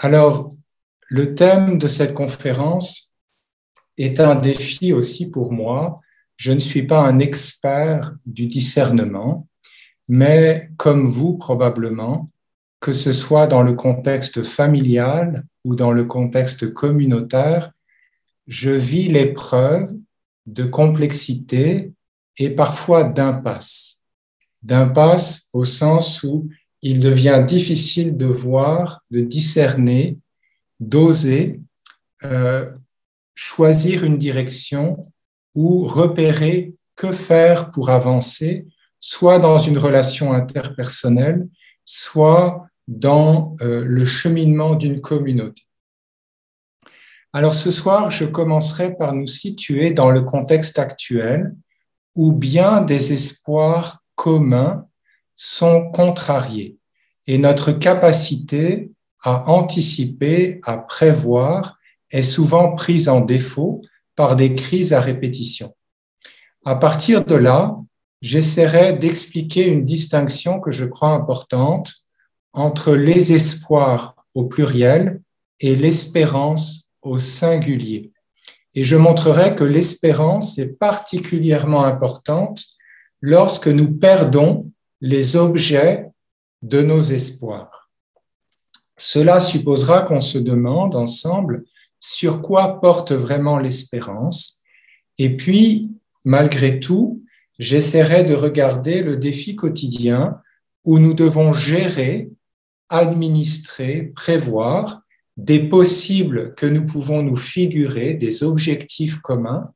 Alors, le thème de cette conférence est un défi aussi pour moi. Je ne suis pas un expert du discernement, mais comme vous probablement, que ce soit dans le contexte familial ou dans le contexte communautaire, je vis l'épreuve de complexité et parfois d'impasse. D'impasse au sens où il devient difficile de voir, de discerner, d'oser euh, choisir une direction ou repérer que faire pour avancer, soit dans une relation interpersonnelle, soit dans euh, le cheminement d'une communauté. Alors ce soir, je commencerai par nous situer dans le contexte actuel où bien des espoirs communs sont contrariés et notre capacité à anticiper, à prévoir est souvent prise en défaut par des crises à répétition. À partir de là, j'essaierai d'expliquer une distinction que je crois importante entre les espoirs au pluriel et l'espérance au singulier. Et je montrerai que l'espérance est particulièrement importante lorsque nous perdons les objets de nos espoirs. Cela supposera qu'on se demande ensemble sur quoi porte vraiment l'espérance. Et puis, malgré tout, j'essaierai de regarder le défi quotidien où nous devons gérer, administrer, prévoir des possibles que nous pouvons nous figurer, des objectifs communs,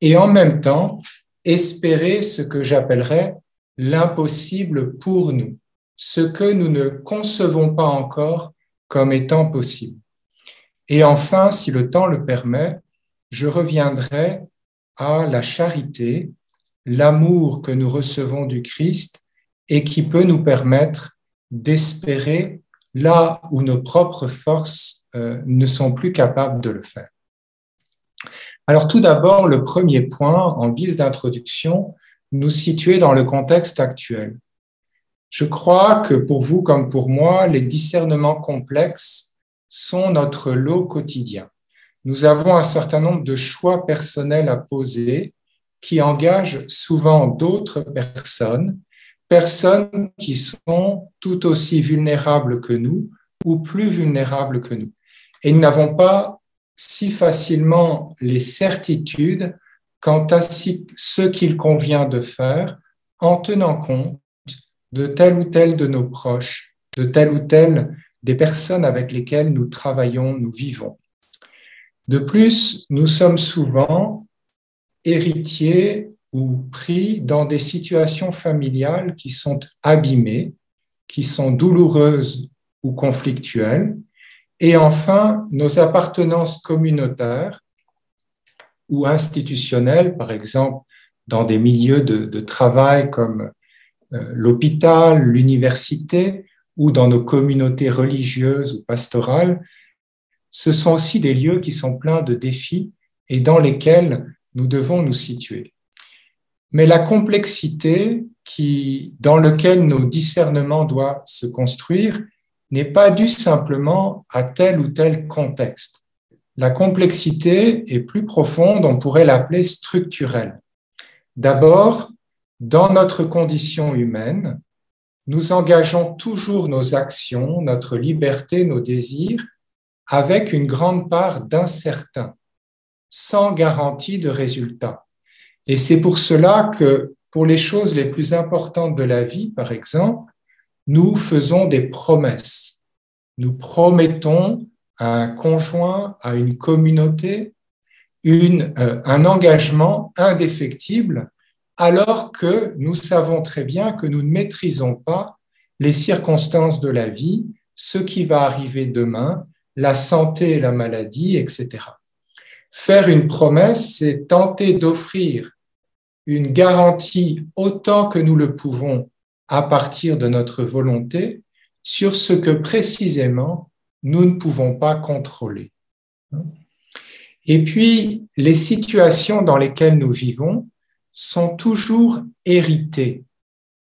et en même temps espérer ce que j'appellerais l'impossible pour nous, ce que nous ne concevons pas encore comme étant possible. Et enfin, si le temps le permet, je reviendrai à la charité, l'amour que nous recevons du Christ et qui peut nous permettre d'espérer là où nos propres forces euh, ne sont plus capables de le faire. Alors tout d'abord, le premier point en guise d'introduction, nous situer dans le contexte actuel. Je crois que pour vous comme pour moi, les discernements complexes sont notre lot quotidien. Nous avons un certain nombre de choix personnels à poser qui engagent souvent d'autres personnes, personnes qui sont tout aussi vulnérables que nous ou plus vulnérables que nous. Et nous n'avons pas si facilement les certitudes quant à ce qu'il convient de faire en tenant compte de tel ou tel de nos proches, de tel ou tel des personnes avec lesquelles nous travaillons, nous vivons. De plus, nous sommes souvent héritiers ou pris dans des situations familiales qui sont abîmées, qui sont douloureuses ou conflictuelles. Et enfin, nos appartenances communautaires ou institutionnels, par exemple dans des milieux de, travail comme euh, l'hôpital, l'université ou dans nos communautés religieuses ou pastorales, ce sont aussi des lieux qui sont pleins de défis et dans lesquels nous devons nous situer. Mais la complexité qui, dans laquelle nos discernements doivent se construire n'est pas due simplement à tel ou tel contexte. La complexité est plus profonde, on pourrait l'appeler structurelle. D'abord, dans notre condition humaine, nous engageons toujours nos actions, notre liberté, nos désirs avec une grande part d'incertain, sans garantie de résultat. Et c'est pour cela que pour les choses les plus importantes de la vie, par exemple, nous faisons des promesses. Nous promettons un conjoint, à une communauté, euh, un engagement indéfectible, alors que nous savons très bien que nous ne maîtrisons pas les circonstances de la vie, ce qui va arriver demain, la santé la maladie, etc. Faire une promesse, c'est tenter d'offrir une garantie autant que nous le pouvons à partir de notre volonté sur ce que précisément nous ne pouvons pas contrôler. Et puis, les situations dans lesquelles nous vivons sont toujours héritées.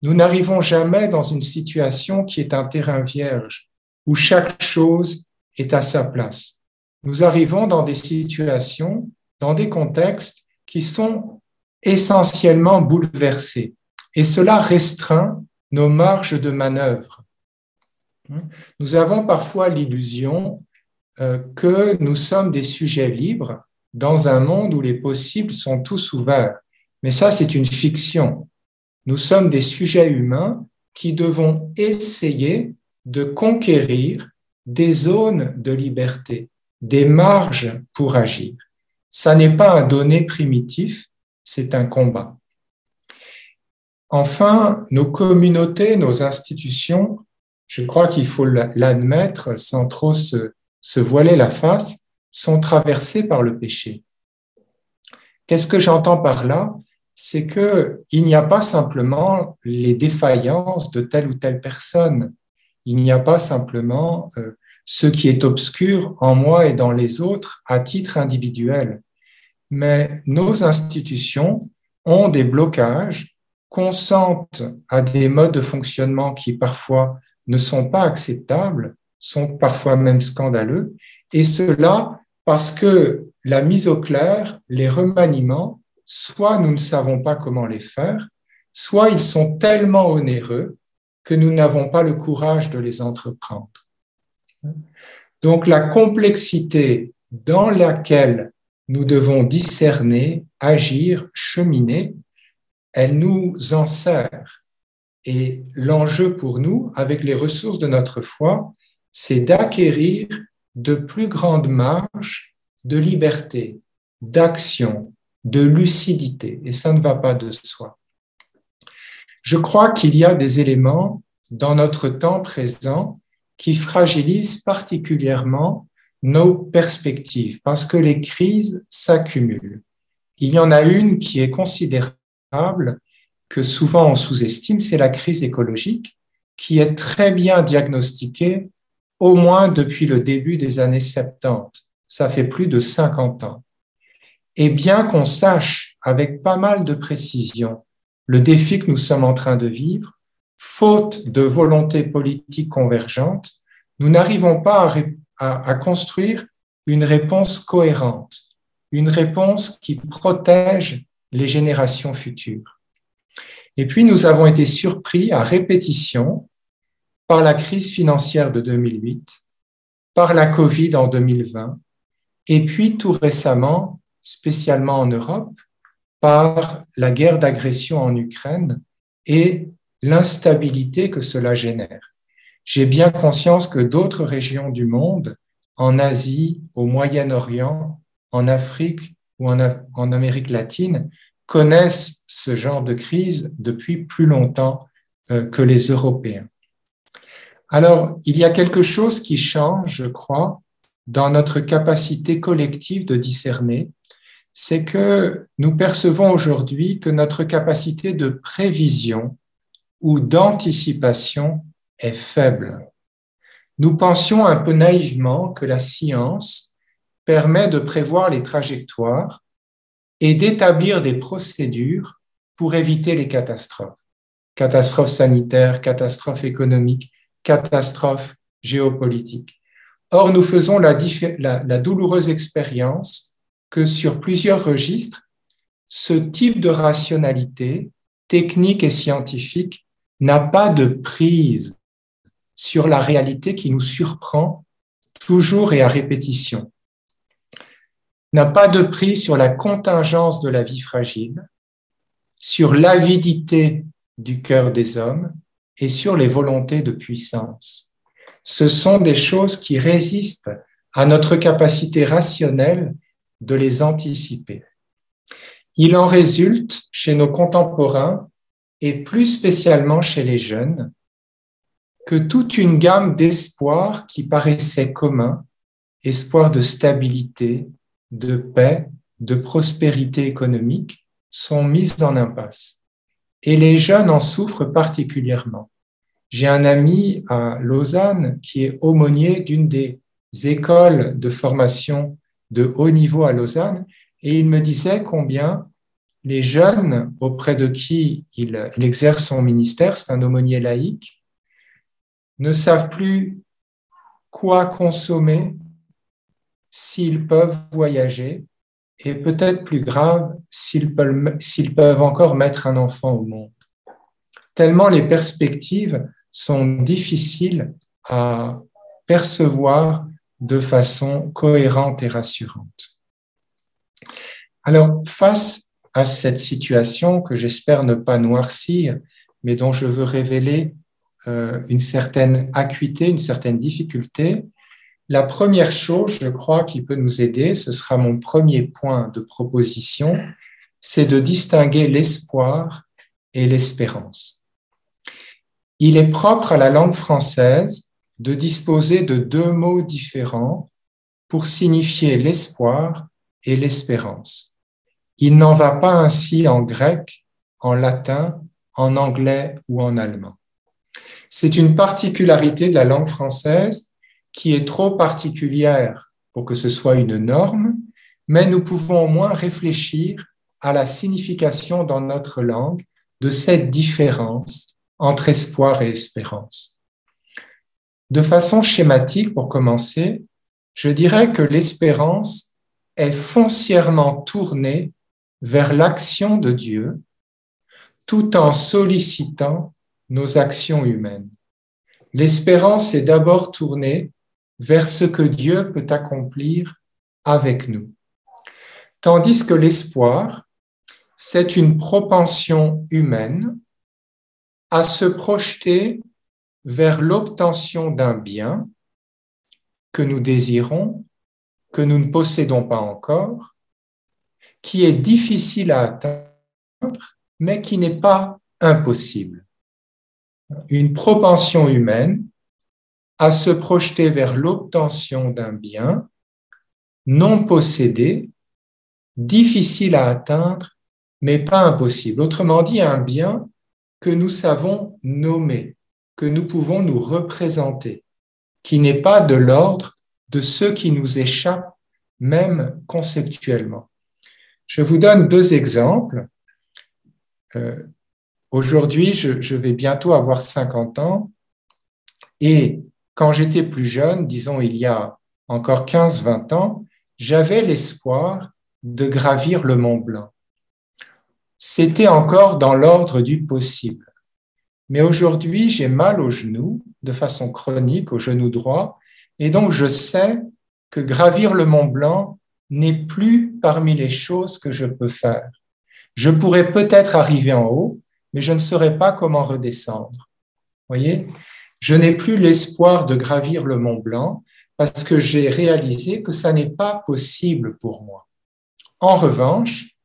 Nous n'arrivons jamais dans une situation qui est un terrain vierge, où chaque chose est à sa place. Nous arrivons dans des situations, dans des contextes qui sont essentiellement bouleversés. Et cela restreint nos marges de manœuvre. Nous avons parfois l'illusion euh, que nous sommes des sujets libres dans un monde où les possibles sont tous ouverts. Mais ça, c'est une fiction. Nous sommes des sujets humains qui devons essayer de conquérir des zones de liberté, des marges pour agir. Ça n'est pas un donné primitif, c'est un combat. Enfin, nos communautés, nos institutions, je crois qu'il faut l'admettre sans trop se, voiler la face, sont traversées par le péché. Qu'est-ce que j'entends par là? C'est que il n'y a pas simplement les défaillances de telle ou telle personne. Il n'y a pas simplement euh, ce qui est obscur en moi et dans les autres à titre individuel. Mais nos institutions ont des blocages consentent à des modes de fonctionnement qui parfois ne sont pas acceptables, sont parfois même scandaleux, et cela parce que la mise au clair, les remaniements, soit nous ne savons pas comment les faire, soit ils sont tellement onéreux que nous n'avons pas le courage de les entreprendre. Donc la complexité dans laquelle nous devons discerner, agir, cheminer, elle nous en sert. Et l'enjeu pour nous, avec les ressources de notre foi, c'est d'acquérir de plus grandes marges de liberté, d'action, de lucidité. Et ça ne va pas de soi. Je crois qu'il y a des éléments dans notre temps présent qui fragilisent particulièrement nos perspectives parce que les crises s'accumulent. Il y en a une qui est considérable que souvent on sous-estime, c'est la crise écologique qui est très bien diagnostiquée au moins depuis le début des années 70. Ça fait plus de 50 ans. Et bien qu'on sache avec pas mal de précision le défi que nous sommes en train de vivre, faute de volonté politique convergente, nous n'arrivons pas à, construire une réponse cohérente, une réponse qui protège les générations futures. Et puis, nous avons été surpris à répétition par la crise financière de 2008, par la Covid en 2020, et puis tout récemment, spécialement en Europe, par la guerre d'agression en Ukraine et l'instabilité que cela génère. J'ai bien conscience que d'autres régions du monde, en Asie, au Moyen-Orient, en Afrique ou en, Amérique latine connaissent ce genre de crise depuis plus longtemps euh, que les Européens. Alors, il y a quelque chose qui change, je crois, dans notre capacité collective de discerner, c'est que nous percevons aujourd'hui que notre capacité de prévision ou d'anticipation est faible. Nous pensions un peu naïvement que la science permet de prévoir les trajectoires et d'établir des procédures pour éviter les catastrophes. Catastrophes sanitaires, catastrophes économiques, catastrophes géopolitiques. Or, nous faisons la, douloureuse expérience que sur plusieurs registres, ce type de rationalité technique et scientifique n'a pas de prise sur la réalité qui nous surprend toujours et à répétition n'a pas de prix sur la contingence de la vie fragile, sur l'avidité du cœur des hommes et sur les volontés de puissance. Ce sont des choses qui résistent à notre capacité rationnelle de les anticiper. Il en résulte chez nos contemporains et plus spécialement chez les jeunes que toute une gamme d'espoirs qui paraissaient communs, espoirs de stabilité, de paix, de prospérité économique, sont mises en impasse. Et les jeunes en souffrent particulièrement. J'ai un ami à Lausanne qui est aumônier d'une des écoles de formation de haut niveau à Lausanne et il me disait combien les jeunes auprès de qui il, exerce son ministère, c'est un aumônier laïque, ne savent plus quoi consommer, s'ils peuvent voyager, et peut-être plus grave, s'ils peuvent, s'ils peuvent encore mettre un enfant au monde. Tellement les perspectives sont difficiles à percevoir de façon cohérente et rassurante. Alors, face à cette situation que j'espère ne pas noircir, mais dont je veux révéler euh, une certaine acuité, une certaine difficulté, la première chose, je crois, qui peut nous aider, ce sera mon premier point de proposition, c'est de distinguer l'espoir et l'espérance. Il est propre à la langue française de disposer de deux mots différents pour signifier l'espoir et l'espérance. Il n'en va pas ainsi en grec, en latin, en anglais ou en allemand. C'est une particularité de la langue française qui est trop particulière pour que ce soit une norme, mais nous pouvons au moins réfléchir à la signification dans notre langue de cette différence entre espoir et espérance. De façon schématique, pour commencer, je dirais que l'espérance est foncièrement tournée vers l'action de Dieu tout en sollicitant nos actions humaines. L'espérance est d'abord tournée vers ce que Dieu peut accomplir avec nous. Tandis que l'espoir, c'est une propension humaine à se projeter vers l'obtention d'un bien que nous désirons, que nous ne possédons pas encore, qui est difficile à atteindre, mais qui n'est pas impossible. Une propension humaine à se projeter vers l'obtention d'un bien non possédé, difficile à atteindre, mais pas impossible. Autrement dit, un bien que nous savons nommer, que nous pouvons nous représenter, qui n'est pas de l'ordre de ce qui nous échappe, même conceptuellement. Je vous donne deux exemples. Euh, aujourd'hui, je, vais bientôt avoir 50 ans et quand j'étais plus jeune, disons il y a encore 15-20 ans, j'avais l'espoir de gravir le Mont Blanc. C'était encore dans l'ordre du possible. Mais aujourd'hui, j'ai mal au genou, de façon chronique, au genou droit, et donc je sais que gravir le Mont Blanc n'est plus parmi les choses que je peux faire. Je pourrais peut-être arriver en haut, mais je ne saurais pas comment redescendre. Voyez, je n'ai plus l'espoir de gravir le Mont Blanc parce que j'ai réalisé que ça n'est pas possible pour moi. En revanche,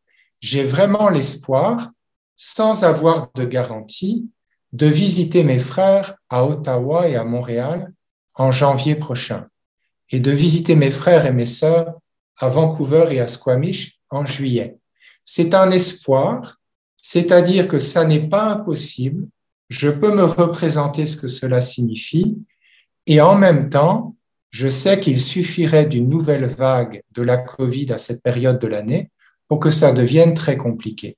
j'ai vraiment l'espoir, sans avoir de garantie, de visiter mes frères à Ottawa et à Montréal en janvier prochain et de visiter mes frères et mes sœurs à Vancouver et à Squamish en juillet. C'est un espoir, c'est-à-dire que ça n'est pas impossible, je peux me représenter ce que cela signifie et en même temps, je sais qu'il suffirait d'une nouvelle vague de la COVID à cette période de l'année pour que ça devienne très compliqué.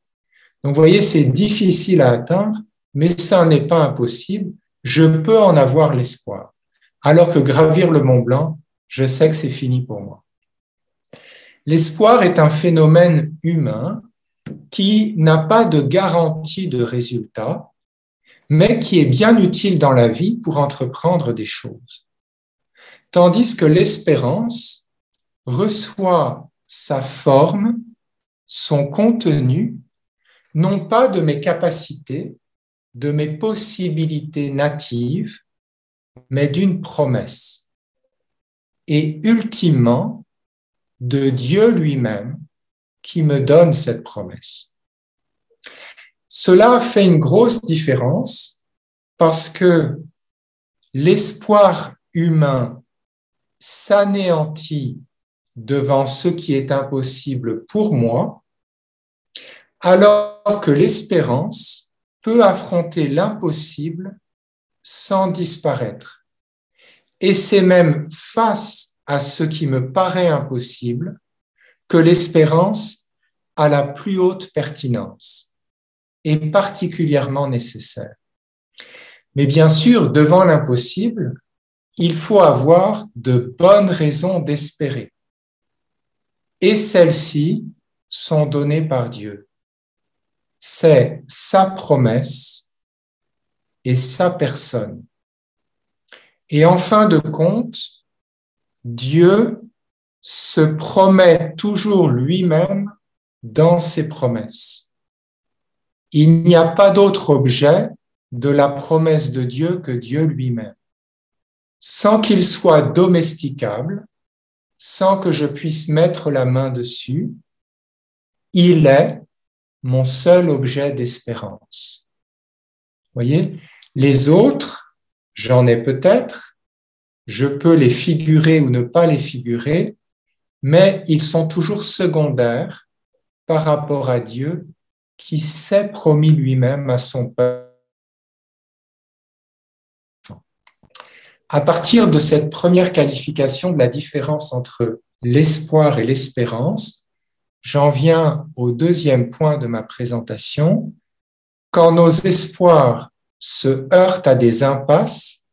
Donc, vous voyez, c'est difficile à atteindre, mais ça n'est pas impossible. Je peux en avoir l'espoir. Alors que gravir le Mont Blanc, je sais que c'est fini pour moi. L'espoir est un phénomène humain qui n'a pas de garantie de résultat, mais qui est bien utile dans la vie pour entreprendre des choses. Tandis que l'espérance reçoit sa forme, son contenu, non pas de mes capacités, de mes possibilités natives, mais d'une promesse. Et ultimement, de Dieu lui-même qui me donne cette promesse. Cela fait une grosse différence parce que l'espoir humain s'anéantit devant ce qui est impossible pour moi, alors que l'espérance peut affronter l'impossible sans disparaître. Et c'est même face à ce qui me paraît impossible que l'espérance a la plus haute pertinence et particulièrement nécessaire. Mais bien sûr, devant l'impossible, il faut avoir de bonnes raisons d'espérer. Et celles-ci sont données par Dieu. C'est sa promesse et sa personne. Et en fin de compte, Dieu se promet toujours lui-même dans ses promesses. Il n'y a pas d'autre objet de la promesse de Dieu que Dieu lui-même. Sans qu'il soit domesticable, sans que je puisse mettre la main dessus, il est mon seul objet d'espérance. Voyez, les autres, j'en ai peut-être, je peux les figurer ou ne pas les figurer, mais ils sont toujours secondaires par rapport à Dieu qui s'est promis lui-même à son peuple. À partir de cette première qualification de la différence entre l'espoir et l'espérance, j'en viens au deuxième point de ma présentation. Quand nos espoirs se heurtent à des impasses,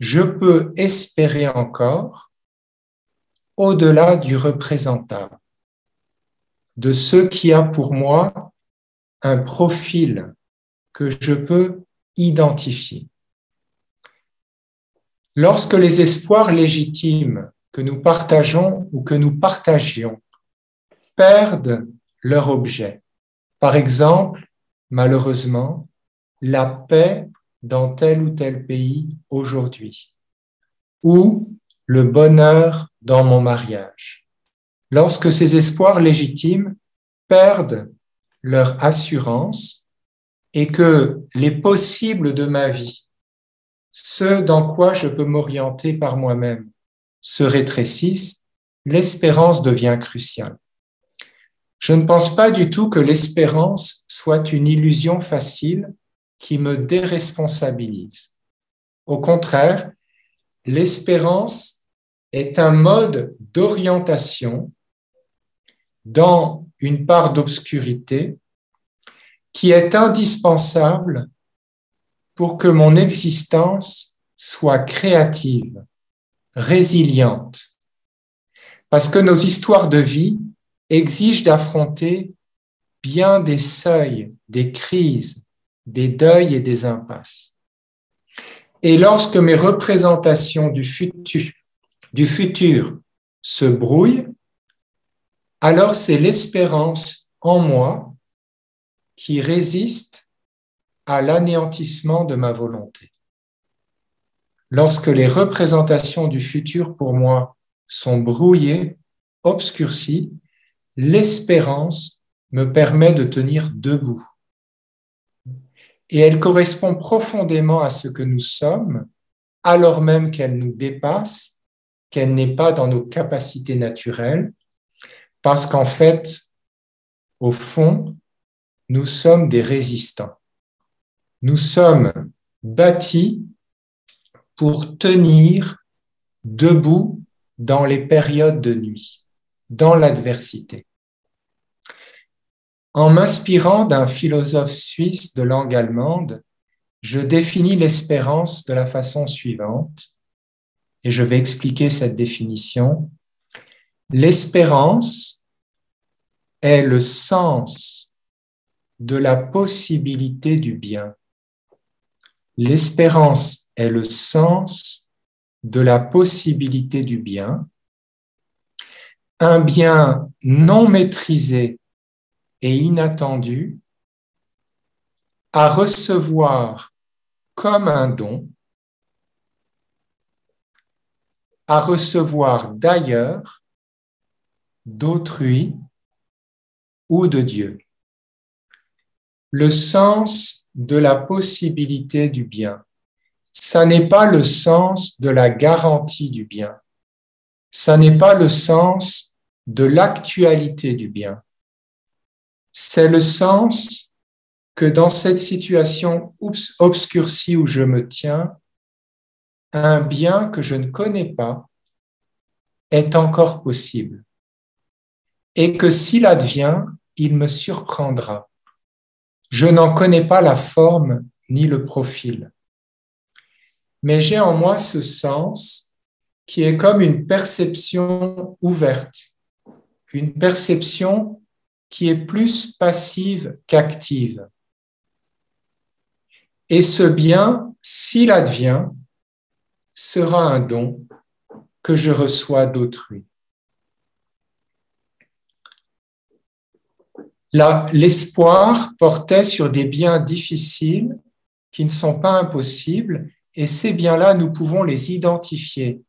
je peux espérer encore au-delà du représentable, de ce qui a pour moi un profil que je peux identifier. Lorsque les espoirs légitimes que nous partageons ou que nous partagions perdent leur objet, par exemple, malheureusement, la paix dans tel ou tel pays aujourd'hui, ou le bonheur dans mon mariage. Lorsque ces espoirs légitimes perdent leur assurance et que les possibles de ma vie, ce dans quoi je peux m'orienter par moi-même, se rétrécissent, l'espérance devient cruciale. Je ne pense pas du tout que l'espérance soit une illusion facile qui me déresponsabilise. Au contraire, l'espérance est un mode d'orientation dans une part d'obscurité qui est indispensable pour que mon existence soit créative, résiliente. Parce que nos histoires de vie exigent d'affronter bien des seuils, des crises, des deuils et des impasses. Et lorsque mes représentations du futur se brouille, alors c'est l'espérance en moi qui résiste à l'anéantissement de ma volonté. Lorsque les représentations du futur pour moi sont brouillées, obscurcies, l'espérance me permet de tenir debout. Et elle correspond profondément à ce que nous sommes, alors même qu'elle nous dépasse qu'elle n'est pas dans nos capacités naturelles, parce qu'en fait, au fond, nous sommes des résistants. Nous sommes bâtis pour tenir debout dans les périodes de nuit, dans l'adversité. En m'inspirant d'un philosophe suisse de langue allemande, je définis l'espérance de la façon suivante et je vais expliquer cette définition. L'espérance est le sens de la possibilité du bien. L'espérance est le sens de la possibilité du bien, un bien non maîtrisé et inattendu à recevoir comme un don à recevoir d'ailleurs, d'autrui ou de Dieu. Le sens de la possibilité du bien, ça n'est pas le sens de la garantie du bien, ça n'est pas le sens de l'actualité du bien, c'est le sens que dans cette situation obscurcie où je me tiens, un bien que je ne connais pas est encore possible. Et que s'il advient, il me surprendra. Je n'en connais pas la forme ni le profil, mais j'ai en moi ce sens qui est comme une perception ouverte, une perception qui est plus passive qu'active. Et ce bien, s'il advient, sera un don que je reçois d'autrui. L'espoir portait sur des biens difficiles qui ne sont pas impossibles, et ces biens-là, nous pouvons les identifier.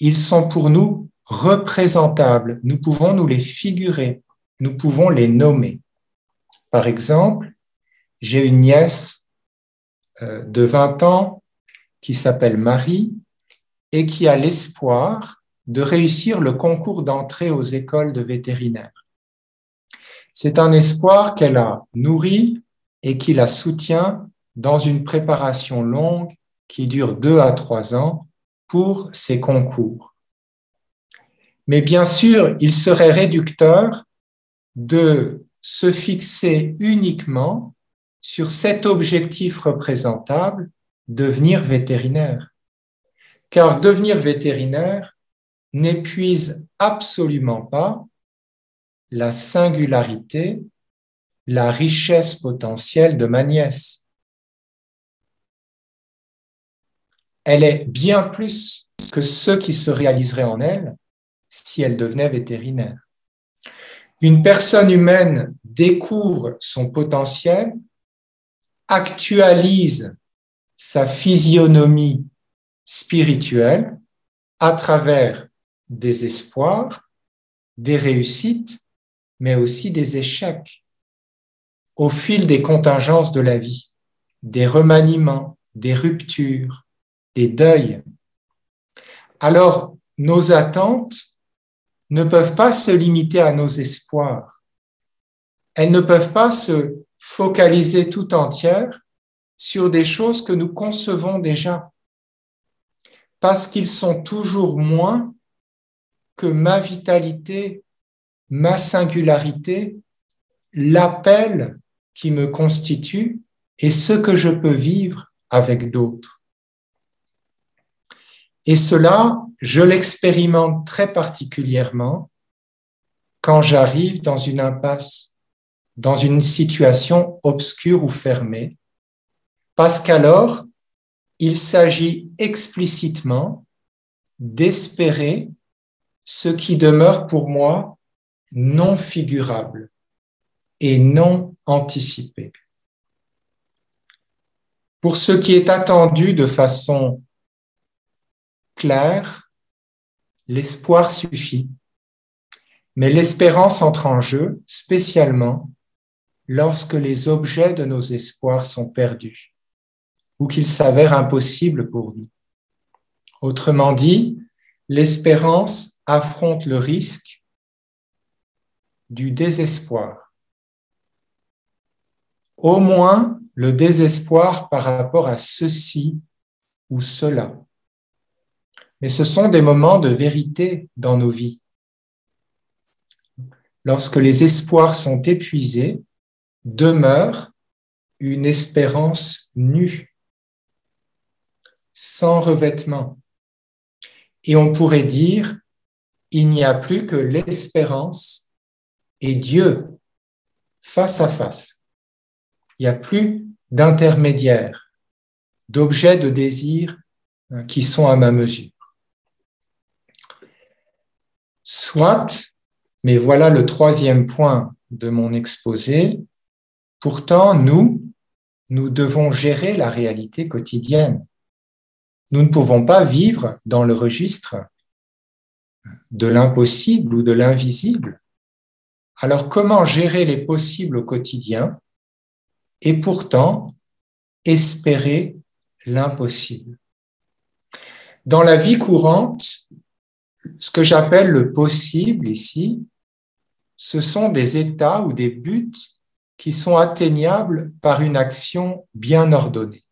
Ils sont pour nous représentables, nous pouvons nous les figurer, nous pouvons les nommer. Par exemple, j'ai une nièce euh, de 20 ans qui s'appelle Marie et qui a l'espoir de réussir le concours d'entrée aux écoles de vétérinaire. C'est un espoir qu'elle a nourri et qui la soutient dans une préparation longue qui dure deux à trois ans pour ses concours. Mais bien sûr, il serait réducteur de se fixer uniquement sur cet objectif représentable, devenir vétérinaire. Car devenir vétérinaire n'épuise absolument pas la singularité, la richesse potentielle de ma nièce. Elle est bien plus que ce qui se réaliserait en elle si elle devenait vétérinaire. Une personne humaine découvre son potentiel, actualise sa physionomie spirituelle à travers des espoirs, des réussites, mais aussi des échecs au fil des contingences de la vie, des remaniements, des ruptures, des deuils. Alors, nos attentes ne peuvent pas se limiter à nos espoirs. Elles ne peuvent pas se focaliser tout entière sur des choses que nous concevons déjà, parce qu'ils sont toujours moins que ma vitalité, ma singularité, l'appel qui me constitue et ce que je peux vivre avec d'autres. Et cela, je l'expérimente très particulièrement quand j'arrive dans une impasse, dans une situation obscure ou fermée, parce qu'alors, il s'agit explicitement d'espérer ce qui demeure pour moi non figurable et non anticipé. Pour ce qui est attendu de façon clair, l'espoir suffit. Mais l'espérance entre en jeu, spécialement lorsque les objets de nos espoirs sont perdus ou qu'ils s'avèrent impossibles pour nous. Autrement dit, l'espérance affronte le risque du désespoir. Au moins le désespoir par rapport à ceci ou cela mais ce sont des moments de vérité dans nos vies. Lorsque les espoirs sont épuisés, demeure une espérance nue, sans revêtement. Et on pourrait dire, il n'y a plus que l'espérance et Dieu face à face. Il n'y a plus d'intermédiaire, d'objets de désir hein, qui sont à ma mesure. Soit, mais voilà le troisième point de mon exposé, pourtant nous, nous devons gérer la réalité quotidienne. Nous ne pouvons pas vivre dans le registre de l'impossible ou de l'invisible. Alors comment gérer les possibles au quotidien et pourtant espérer l'impossible? Dans la vie courante, ce que j'appelle le possible ici, ce sont des états ou des buts qui sont atteignables par une action bien ordonnée.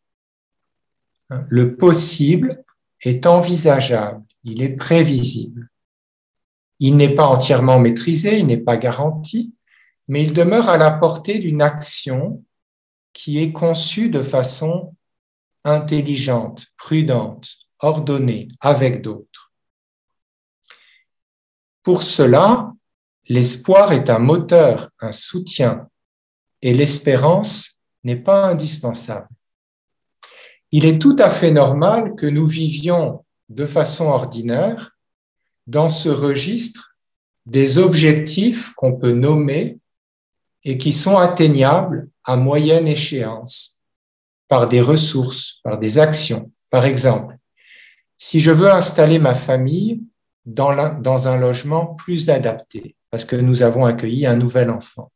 Le possible est envisageable, il est prévisible. Il n'est pas entièrement maîtrisé, il n'est pas garanti, mais il demeure à la portée d'une action qui est conçue de façon intelligente, prudente, ordonnée, avec d'autres. Pour cela, l'espoir est un moteur, un soutien, et l'espérance n'est pas indispensable. Il est tout à fait normal que nous vivions de façon ordinaire dans ce registre des objectifs qu'on peut nommer et qui sont atteignables à moyenne échéance par des ressources, par des actions. Par exemple, si je veux installer ma famille dans, dans un logement plus adapté, parce que nous avons accueilli un nouvel enfant,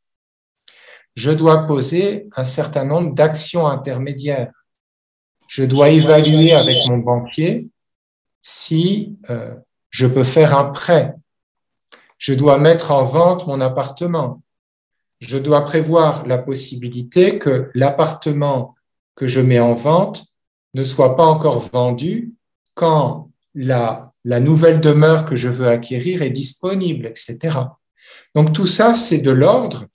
je dois poser un certain nombre d'actions intermédiaires. Je dois évaluer avec mon banquier si euh, je peux faire un prêt. Je dois mettre en vente mon appartement. Je dois prévoir la possibilité que l'appartement que je mets en vente ne soit pas encore vendu quand la, la nouvelle demeure que je veux acquérir est disponible, etc. Donc tout ça, c'est de l'ordre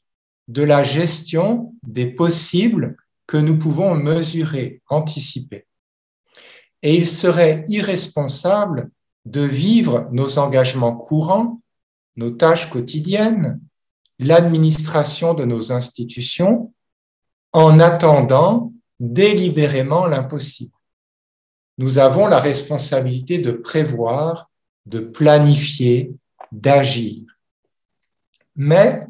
de la gestion des possibles que nous pouvons mesurer, anticiper. Et il serait irresponsable de vivre nos engagements courants, nos tâches quotidiennes, l'administration de nos institutions, en attendant délibérément l'impossible. Nous avons la responsabilité de prévoir, de planifier, d'agir. Mais,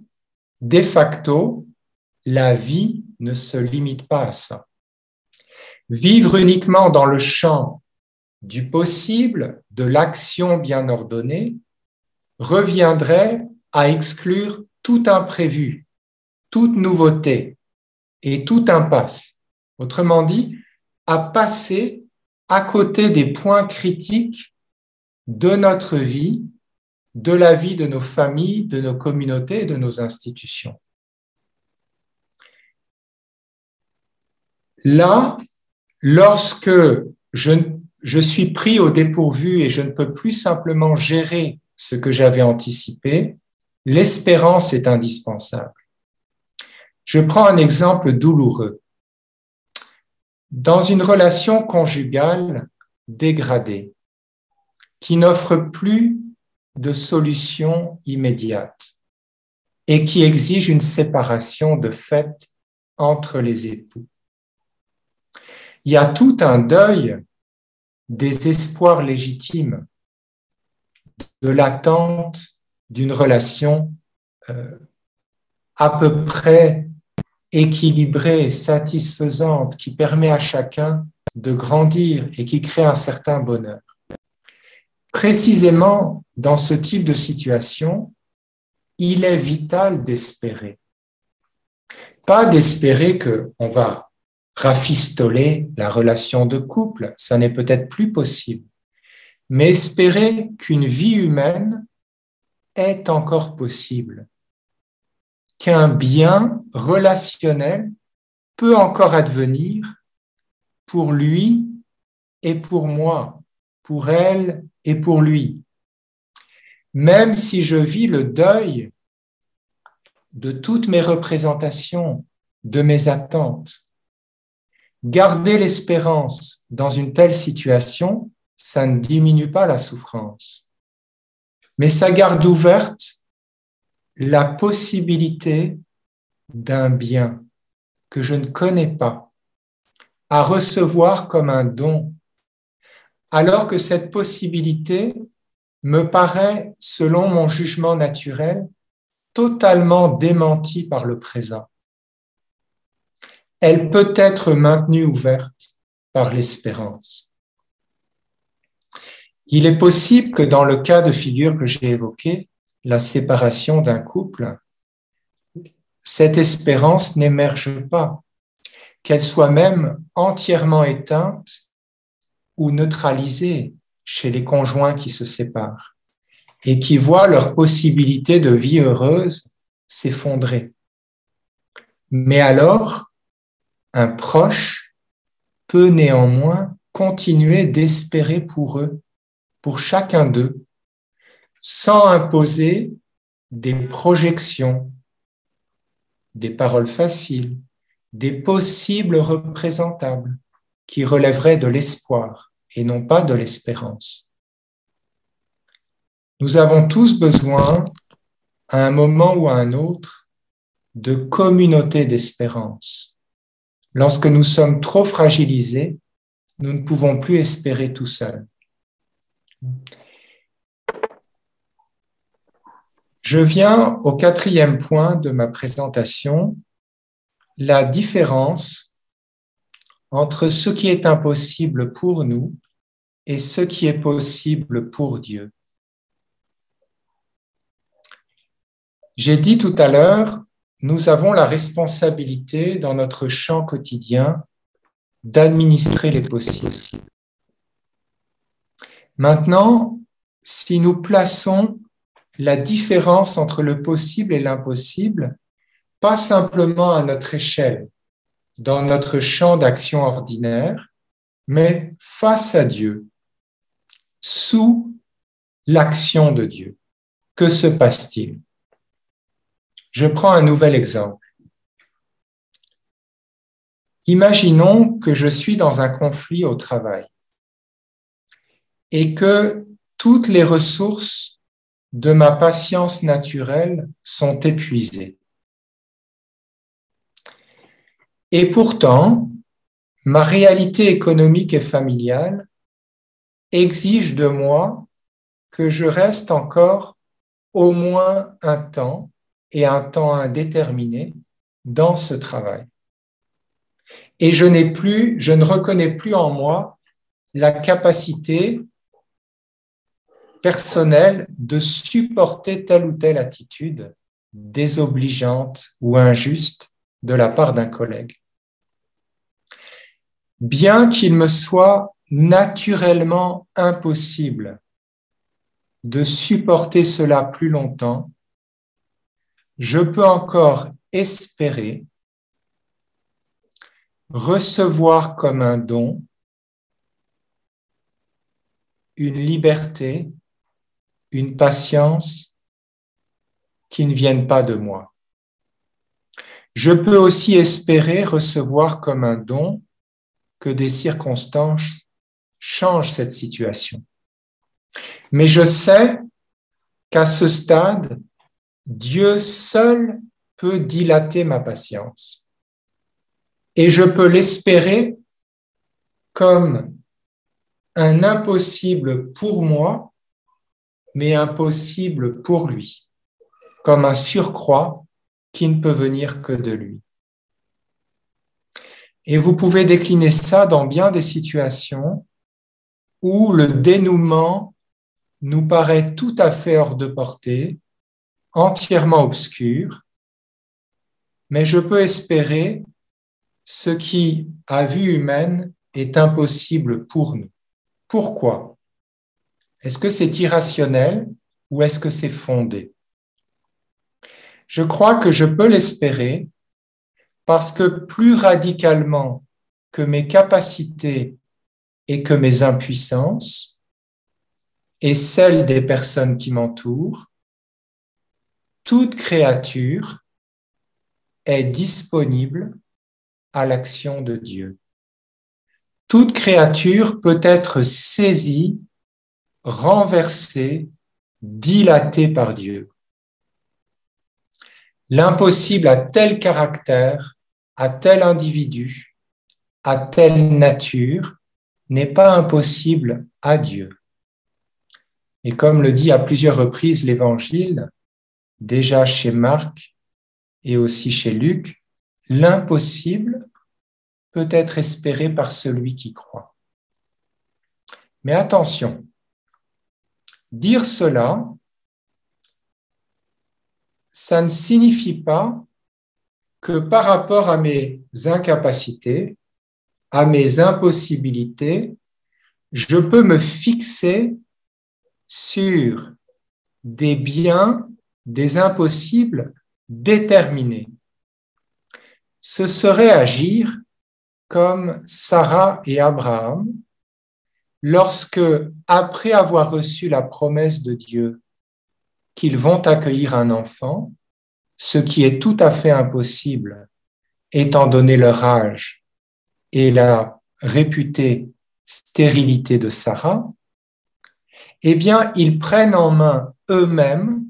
de facto, la vie ne se limite pas à ça. Vivre uniquement dans le champ du possible, de l'action bien ordonnée, reviendrait à exclure tout imprévu, toute nouveauté et tout impasse. Autrement dit, à passer à côté des points critiques de notre vie, de la vie de nos familles, de nos communautés de nos institutions. Là, lorsque je, je suis pris au dépourvu et je ne peux plus simplement gérer ce que j'avais anticipé, l'espérance est indispensable. Je prends un exemple douloureux. Dans une relation conjugale dégradée, qui n'offre plus de solution immédiate et qui exige une séparation de fait entre les époux. Il y a tout un deuil des espoirs légitimes, de l'attente d'une relation euh, à peu près équilibrée, satisfaisante, qui permet à chacun de grandir et qui crée un certain bonheur. Précisément dans ce type de situation, il est vital d'espérer. Pas d'espérer qu'on va rafistoler la relation de couple, ça n'est peut-être plus possible. Mais espérer qu'une vie humaine est encore possible, qu'un bien relationnel peut encore advenir pour lui et pour moi, pour elle et pour lui. Même si je vis le deuil de toutes mes représentations, de mes attentes, Garder l'espérance dans une telle situation, ça ne diminue pas la souffrance, mais ça garde ouverte la possibilité d'un bien que je ne connais pas, à recevoir comme un don, alors que cette possibilité me paraît, selon mon jugement naturel, totalement démentie par le présent elle peut être maintenue ouverte par l'espérance. Il est possible que dans le cas de figure que j'ai évoqué, la séparation d'un couple, cette espérance n'émerge pas, qu'elle soit même entièrement éteinte ou neutralisée chez les conjoints qui se séparent et qui voient leur possibilité de vie heureuse s'effondrer. Mais alors, un proche peut néanmoins continuer d'espérer pour eux, pour chacun d'eux, sans imposer des projections, des paroles faciles, des possibles représentables qui relèveraient de l'espoir et non pas de l'espérance. Nous avons tous besoin, à un moment ou à un autre, de communauté d'espérance. Lorsque nous sommes trop fragilisés, nous ne pouvons plus espérer tout seuls. Je viens au quatrième point de ma présentation, la différence entre ce qui est impossible pour nous et ce qui est possible pour Dieu. J'ai dit tout à l'heure, nous avons la responsabilité dans notre champ quotidien d'administrer les possibles. Maintenant, si nous plaçons la différence entre le possible et l'impossible, pas simplement à notre échelle, dans notre champ d'action ordinaire, mais face à Dieu, sous l'action de Dieu. Que se passe-t-il? Je prends un nouvel exemple. Imaginons que je suis dans un conflit au travail et que toutes les ressources de ma patience naturelle sont épuisées. Et pourtant, ma réalité économique et familiale exige de moi que je reste encore au moins un temps et un temps indéterminé dans ce travail. Et je n'ai plus, je ne reconnais plus en moi la capacité personnelle de supporter telle ou telle attitude désobligeante ou injuste de la part d'un collègue. Bien qu'il me soit naturellement impossible de supporter cela plus longtemps, je peux encore espérer recevoir comme un don une liberté, une patience qui ne viennent pas de moi. Je peux aussi espérer recevoir comme un don que des circonstances changent cette situation. Mais je sais qu'à ce stade, Dieu seul peut dilater ma patience. Et je peux l'espérer comme un impossible pour moi, mais impossible pour lui, comme un surcroît qui ne peut venir que de lui. Et vous pouvez décliner ça dans bien des situations où le dénouement nous paraît tout à fait hors de portée, entièrement obscur, mais je peux espérer ce qui, à vue humaine, est impossible pour nous. Pourquoi? Est-ce que c'est irrationnel ou est-ce que c'est fondé? Je crois que je peux l'espérer parce que plus radicalement que mes capacités et que mes impuissances et celles des personnes qui m'entourent, toute créature est disponible à l'action de Dieu. Toute créature peut être saisie, renversée, dilatée par Dieu. L'impossible a tel caractère, à tel individu, à telle nature, n'est pas impossible à Dieu. Et comme le dit à plusieurs reprises l'Évangile, déjà chez Marc et aussi chez Luc, l'impossible peut être espéré par celui qui croit. Mais attention, dire cela, ça ne signifie pas que par rapport à mes incapacités, à mes impossibilités, je peux me fixer sur des biens, des impossibles déterminés. ce serait agir comme Sarah et Abraham lorsque, après avoir reçu la promesse de Dieu qu'ils vont accueillir un enfant, ce qui est tout à fait impossible étant donné leur âge et la réputée stérilité de Sarah, eh bien, ils prennent en main eux-mêmes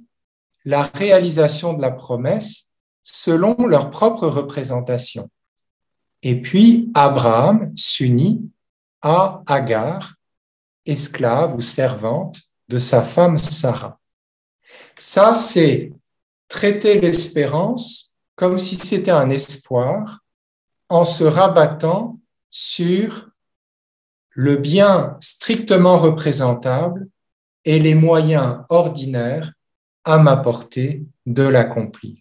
la réalisation de la promesse selon leur propre représentation. Et puis, Abraham s'unit à Agar, esclave ou servante de sa femme Sarah. Ça, c'est traiter l'espérance comme si c'était un espoir en se rabattant sur le bien strictement représentable et les moyens ordinaires à ma portée de l'accomplir.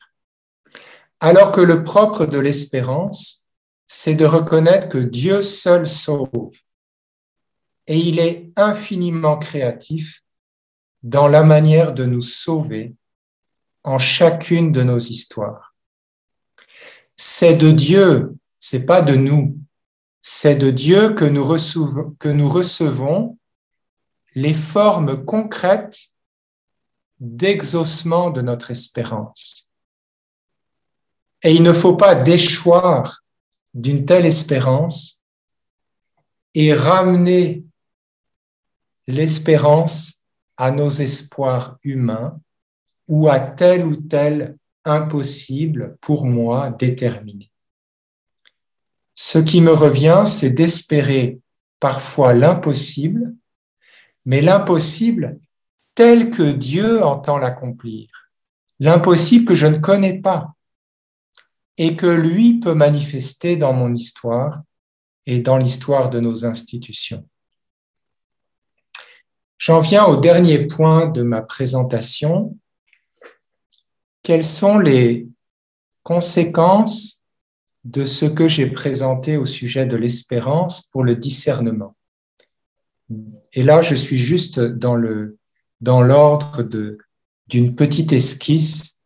Alors que le propre de l'espérance, c'est de reconnaître que Dieu seul sauve et il est infiniment créatif dans la manière de nous sauver en chacune de nos histoires. C'est de Dieu, c'est pas de nous c'est de Dieu que nous, recevons, les formes concrètes d'exaucement de notre espérance. Et il ne faut pas déchoir d'une telle espérance et ramener l'espérance à nos espoirs humains ou à tel ou tel impossible pour moi déterminé. Ce qui me revient, c'est d'espérer parfois l'impossible, mais l'impossible tel que Dieu entend l'accomplir, l'impossible que je ne connais pas et que lui peut manifester dans mon histoire et dans l'histoire de nos institutions. J'en viens au dernier point de ma présentation. Quelles sont les conséquences de ce que j'ai présenté au sujet de l'espérance pour le discernement? Et là, je suis juste dans l'ordre d'une petite esquisse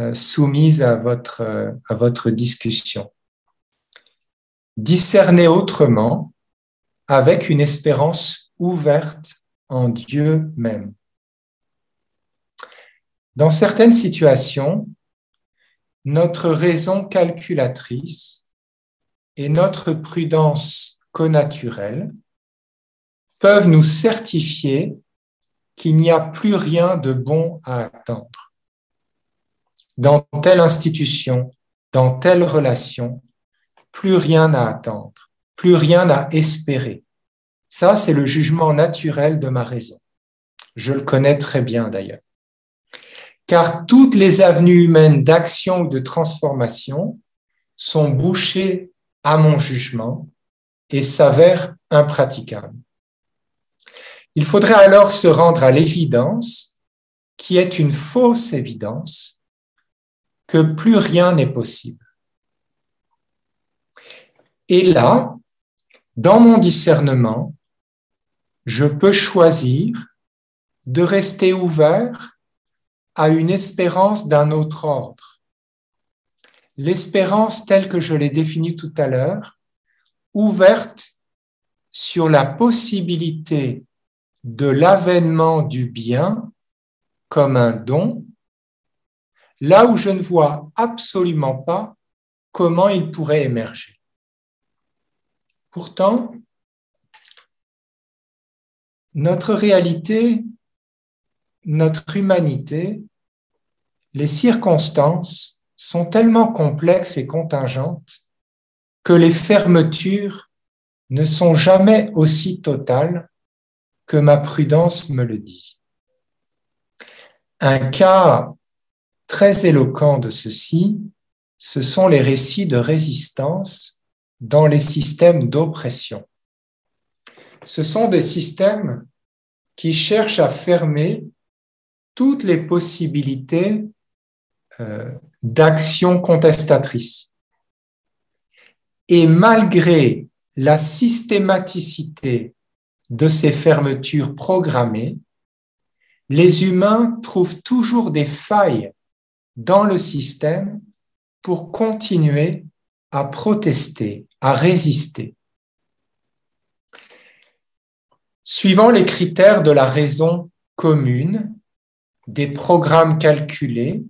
euh, soumise à votre euh, à votre discussion. Discerner autrement avec une espérance ouverte en Dieu même. Dans certaines situations, notre raison calculatrice et notre prudence connaturelle peuvent nous certifier qu'il n'y a plus rien de bon à attendre. Dans telle institution, dans telle relation, plus rien à attendre, plus rien à espérer. Ça, c'est le jugement naturel de ma raison. Je le connais très bien d'ailleurs car toutes les avenues humaines d'action ou de transformation sont bouchées à mon jugement et s'avèrent impraticables. Il faudrait alors se rendre à l'évidence, qui est une fausse évidence, que plus rien n'est possible. Et là, dans mon discernement, je peux choisir de rester ouvert à une espérance d'un autre ordre. L'espérance telle que je l'ai définie tout à l'heure, ouverte sur la possibilité de l'avènement du bien comme un don, là où je ne vois absolument pas comment il pourrait émerger. Pourtant, notre réalité notre humanité, les circonstances sont tellement complexes et contingentes que les fermetures ne sont jamais aussi totales que ma prudence me le dit. Un cas très éloquent de ceci, ce sont les récits de résistance dans les systèmes d'oppression. Ce sont des systèmes qui cherchent à fermer toutes les possibilités euh, d'action contestatrice. Et malgré la systématicité de ces fermetures programmées, les humains trouvent toujours des failles dans le système pour continuer à protester, à résister. Suivant les critères de la raison commune, des programmes calculés,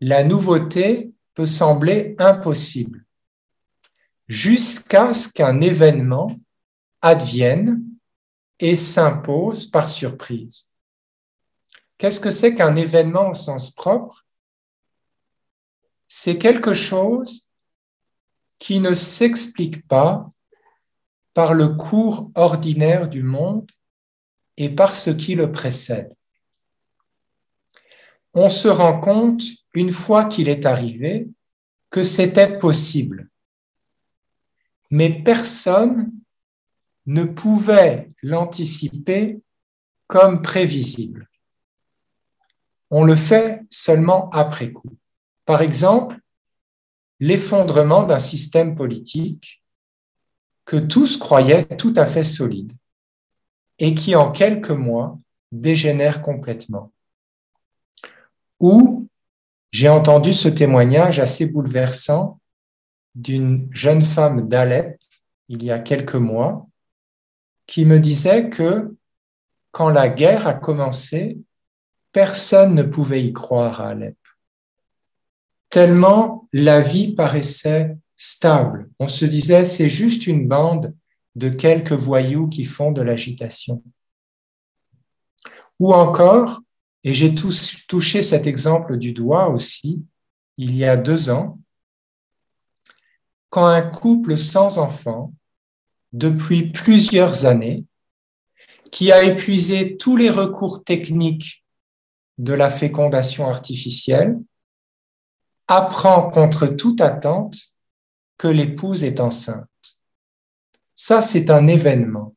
la nouveauté peut sembler impossible jusqu'à ce qu'un événement advienne et s'impose par surprise. Qu'est-ce que c'est qu'un événement au sens propre? C'est quelque chose qui ne s'explique pas par le cours ordinaire du monde et par ce qui le précède. On se rend compte, une fois qu'il est arrivé, que c'était possible. Mais personne ne pouvait l'anticiper comme prévisible. On le fait seulement après coup. Par exemple, l'effondrement d'un système politique que tous croyaient tout à fait solide et qui en quelques mois dégénère complètement. Ou j'ai entendu ce témoignage assez bouleversant d'une jeune femme d'Alep il y a quelques mois qui me disait que quand la guerre a commencé, personne ne pouvait y croire à Alep. Tellement la vie paraissait stable. On se disait, c'est juste une bande de quelques voyous qui font de l'agitation. Ou encore, et j'ai touché cet exemple du doigt aussi, il y a deux ans, quand un couple sans enfant depuis plusieurs années, qui a épuisé tous les recours techniques de la fécondation artificielle, apprend contre toute attente que l'épouse est enceinte. Ça, c'est un événement.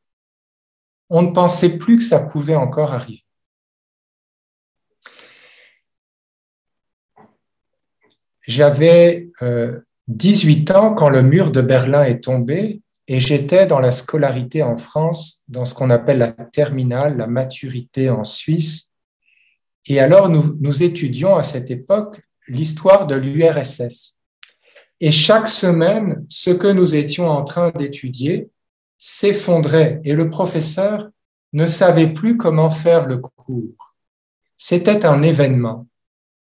On ne pensait plus que ça pouvait encore arriver. J'avais 18 euh, ans quand le mur de Berlin est tombé et j'étais dans la scolarité en France, dans ce qu'on appelle la terminale, la maturité en Suisse. Et alors, nous étudions à cette époque l'histoire de l'URSS. Et chaque semaine, ce que nous étions en train d'étudier s'effondrait et le professeur ne savait plus comment faire le cours. C'était un événement.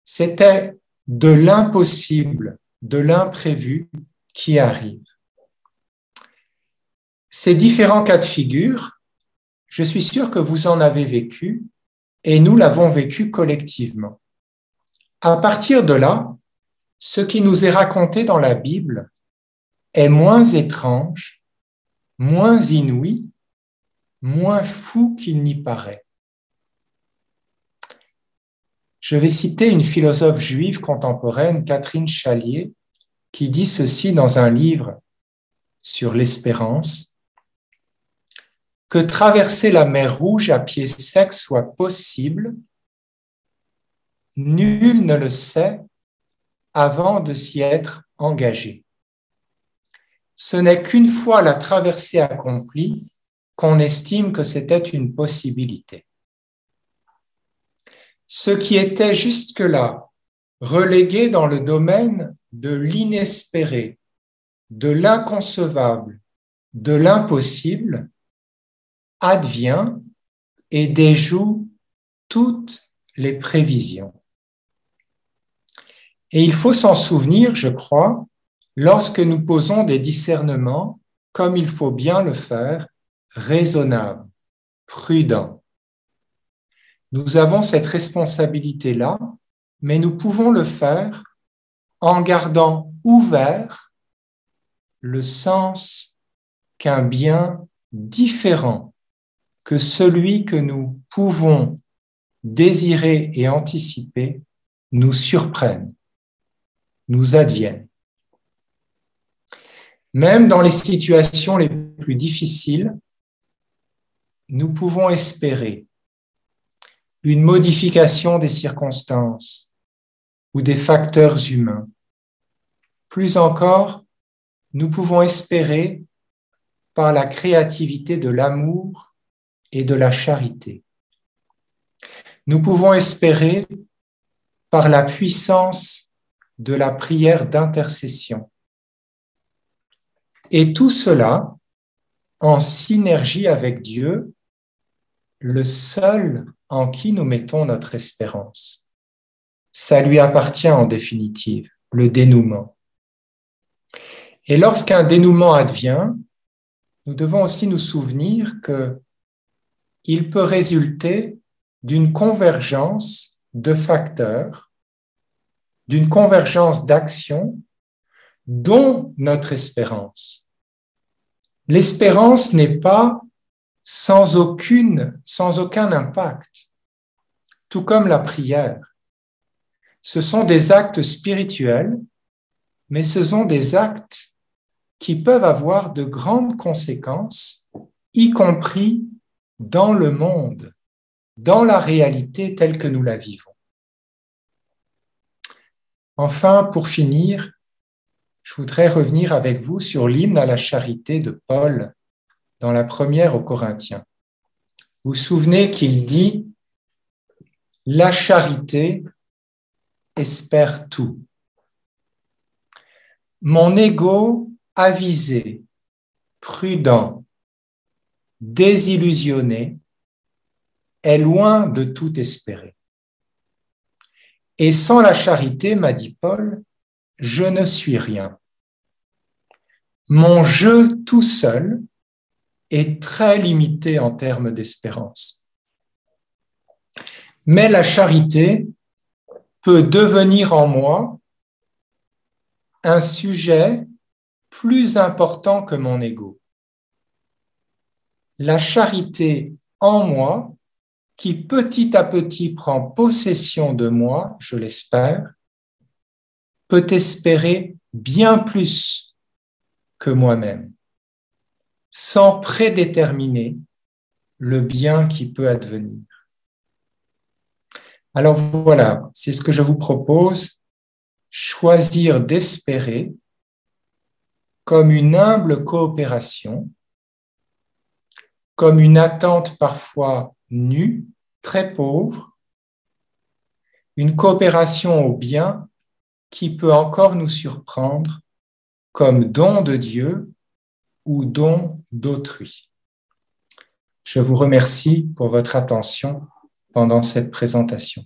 C'était de l'impossible, de l'imprévu qui arrive. Ces différents cas de figure, je suis sûr que vous en avez vécu et nous l'avons vécu collectivement. À partir de là, ce qui nous est raconté dans la Bible est moins étrange, moins inouï, moins fou qu'il n'y paraît. Je vais citer une philosophe juive contemporaine, Catherine Chalier, qui dit ceci dans un livre sur l'espérance que traverser la mer Rouge à pied sec soit possible, nul ne le sait avant de s'y être engagé. Ce n'est qu'une fois la traversée accomplie qu'on estime que c'était une possibilité. Ce qui était jusque-là relégué dans le domaine de l'inespéré, de l'inconcevable, de l'impossible, advient et déjoue toutes les prévisions. Et il faut s'en souvenir, je crois, lorsque nous posons des discernements, comme il faut bien le faire, raisonnables, prudents. Nous avons cette responsabilité-là, mais nous pouvons le faire en gardant ouvert le sens qu'un bien différent que celui que nous pouvons désirer et anticiper nous surprenne, nous advienne. Même dans les situations les plus difficiles, nous pouvons espérer une modification des circonstances ou des facteurs humains. Plus encore, nous pouvons espérer par la créativité de l'amour et de la charité. Nous pouvons espérer par la puissance de la prière d'intercession. Et tout cela en synergie avec Dieu, le seul en qui nous mettons notre espérance. Ça lui appartient en définitive, le dénouement. Et lorsqu'un dénouement advient, nous devons aussi nous souvenir que il peut résulter d'une convergence de facteurs, d'une convergence d'actions dont notre espérance. L'espérance n'est pas sans aucune, sans aucun impact, tout comme la prière. Ce sont des actes spirituels, mais ce sont des actes qui peuvent avoir de grandes conséquences, y compris dans le monde, dans la réalité telle que nous la vivons. Enfin, pour finir, je voudrais revenir avec vous sur l'hymne à la charité de Paul dans la première aux Corinthiens. Vous vous souvenez qu'il dit La charité espère tout. Mon ego avisé, prudent, désillusionné est loin de tout espérer. Et sans la charité, m'a dit Paul, je ne suis rien. Mon jeu tout seul est très limité en termes d'espérance. Mais la charité peut devenir en moi un sujet plus important que mon ego. La charité en moi, qui petit à petit prend possession de moi, je l'espère, peut espérer bien plus que moi-même sans prédéterminer le bien qui peut advenir. Alors voilà, c'est ce que je vous propose, choisir d'espérer comme une humble coopération, comme une attente parfois nue, très pauvre, une coopération au bien qui peut encore nous surprendre comme don de Dieu ou don d'autrui. Je vous remercie pour votre attention pendant cette présentation.